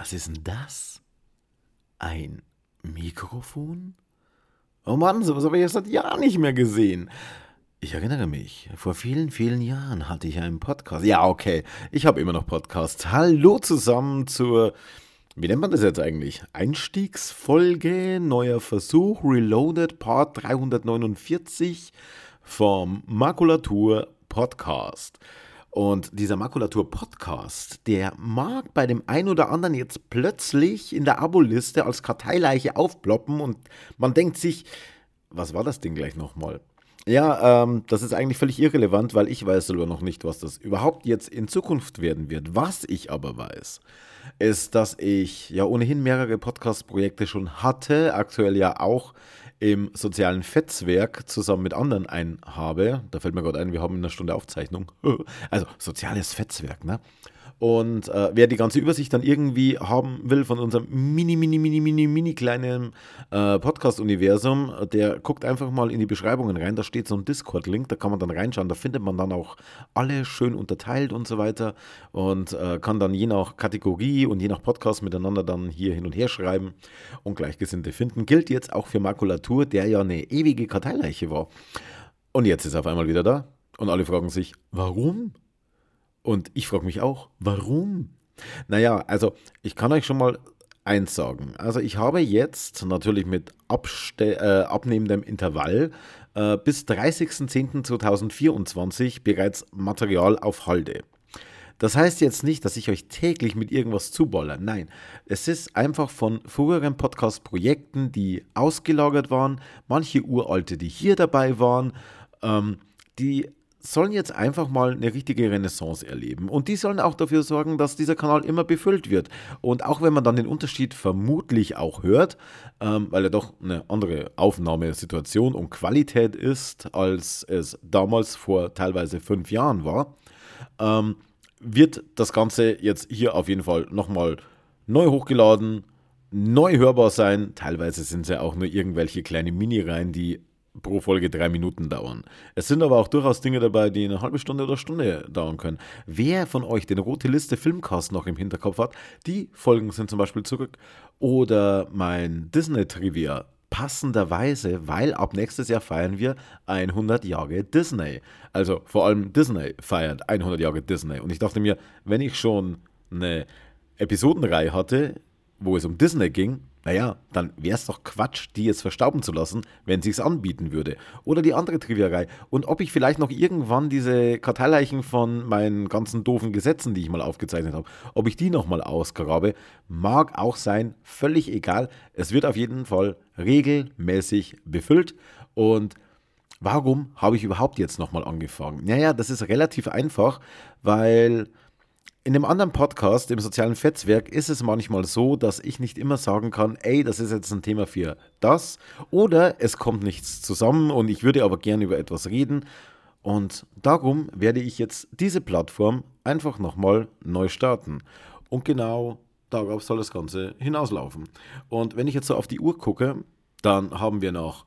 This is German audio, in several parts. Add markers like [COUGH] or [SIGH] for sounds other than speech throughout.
Was ist denn das? Ein Mikrofon? Oh Mann, sowas habe ich jetzt seit Jahren nicht mehr gesehen. Ich erinnere mich, vor vielen, vielen Jahren hatte ich einen Podcast. Ja, okay, ich habe immer noch Podcasts. Hallo zusammen zur, wie nennt man das jetzt eigentlich? Einstiegsfolge, neuer Versuch, Reloaded, Part 349 vom Makulatur Podcast. Und dieser Makulatur-Podcast, der mag bei dem einen oder anderen jetzt plötzlich in der Abo-Liste als Karteileiche aufploppen und man denkt sich, was war das Ding gleich nochmal? Ja, ähm, das ist eigentlich völlig irrelevant, weil ich weiß selber noch nicht, was das überhaupt jetzt in Zukunft werden wird. Was ich aber weiß, ist, dass ich ja ohnehin mehrere Podcast-Projekte schon hatte, aktuell ja auch im sozialen Fetzwerk zusammen mit anderen ein habe. Da fällt mir gerade ein, wir haben in einer Stunde Aufzeichnung. [LAUGHS] Also soziales Fetzwerk, ne? Und äh, wer die ganze Übersicht dann irgendwie haben will von unserem mini, mini, mini, mini, mini kleinen äh, Podcast-Universum, der guckt einfach mal in die Beschreibungen rein. Da steht so ein Discord-Link, da kann man dann reinschauen. Da findet man dann auch alle schön unterteilt und so weiter und äh, kann dann je nach Kategorie und je nach Podcast miteinander dann hier hin und her schreiben und Gleichgesinnte finden. Gilt jetzt auch für Makulatur, der ja eine ewige Karteileiche war. Und jetzt ist er auf einmal wieder da. Und alle fragen sich, warum? Und ich frage mich auch, warum? Naja, also ich kann euch schon mal eins sagen. Also ich habe jetzt natürlich mit Abste äh, abnehmendem Intervall äh, bis 30.10.2024 bereits Material auf Halde. Das heißt jetzt nicht, dass ich euch täglich mit irgendwas zubolle. Nein, es ist einfach von früheren Podcast-Projekten, die ausgelagert waren, manche uralte, die hier dabei waren, ähm, die sollen jetzt einfach mal eine richtige Renaissance erleben. Und die sollen auch dafür sorgen, dass dieser Kanal immer befüllt wird. Und auch wenn man dann den Unterschied vermutlich auch hört, ähm, weil er doch eine andere Aufnahmesituation und Qualität ist, als es damals vor teilweise fünf Jahren war, ähm, wird das Ganze jetzt hier auf jeden Fall nochmal neu hochgeladen, neu hörbar sein. Teilweise sind es ja auch nur irgendwelche kleine Mini-Reihen, die pro Folge drei Minuten dauern. Es sind aber auch durchaus Dinge dabei, die eine halbe Stunde oder Stunde dauern können. Wer von euch den Rote Liste Filmcast noch im Hinterkopf hat, die Folgen sind zum Beispiel zurück. Oder mein Disney-Trivia. Passenderweise, weil ab nächstes Jahr feiern wir 100 Jahre Disney. Also vor allem Disney feiert 100 Jahre Disney. Und ich dachte mir, wenn ich schon eine Episodenreihe hatte, wo es um Disney ging, naja, dann wäre es doch Quatsch, die jetzt verstauben zu lassen, wenn sich's anbieten würde. Oder die andere Trivierei. Und ob ich vielleicht noch irgendwann diese Karteileichen von meinen ganzen doofen Gesetzen, die ich mal aufgezeichnet habe, ob ich die nochmal ausgrabe, mag auch sein, völlig egal. Es wird auf jeden Fall regelmäßig befüllt. Und warum habe ich überhaupt jetzt nochmal angefangen? Naja, das ist relativ einfach, weil in dem anderen Podcast, im sozialen Fetzwerk, ist es manchmal so, dass ich nicht immer sagen kann, ey, das ist jetzt ein Thema für das. Oder es kommt nichts zusammen und ich würde aber gerne über etwas reden. Und darum werde ich jetzt diese Plattform einfach nochmal neu starten. Und genau darauf soll das Ganze hinauslaufen. Und wenn ich jetzt so auf die Uhr gucke, dann haben wir noch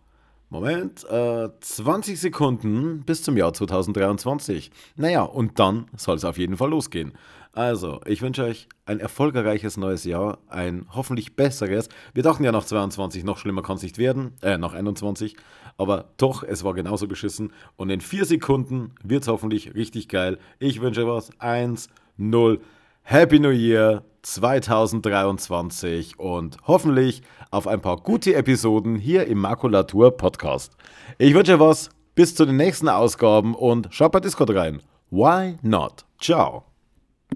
Moment, äh, 20 Sekunden bis zum Jahr 2023. Naja, und dann soll es auf jeden Fall losgehen. Also, ich wünsche euch ein erfolgreiches neues Jahr, ein hoffentlich besseres. Wir dachten ja nach 22, noch schlimmer kann es nicht werden, äh, nach 21, aber doch, es war genauso beschissen. Und in vier Sekunden wird es hoffentlich richtig geil. Ich wünsche was. Eins, null. Happy New Year 2023 und hoffentlich auf ein paar gute Episoden hier im Makulatur Podcast. Ich wünsche was, bis zu den nächsten Ausgaben und schaut bei Discord rein. Why not? Ciao.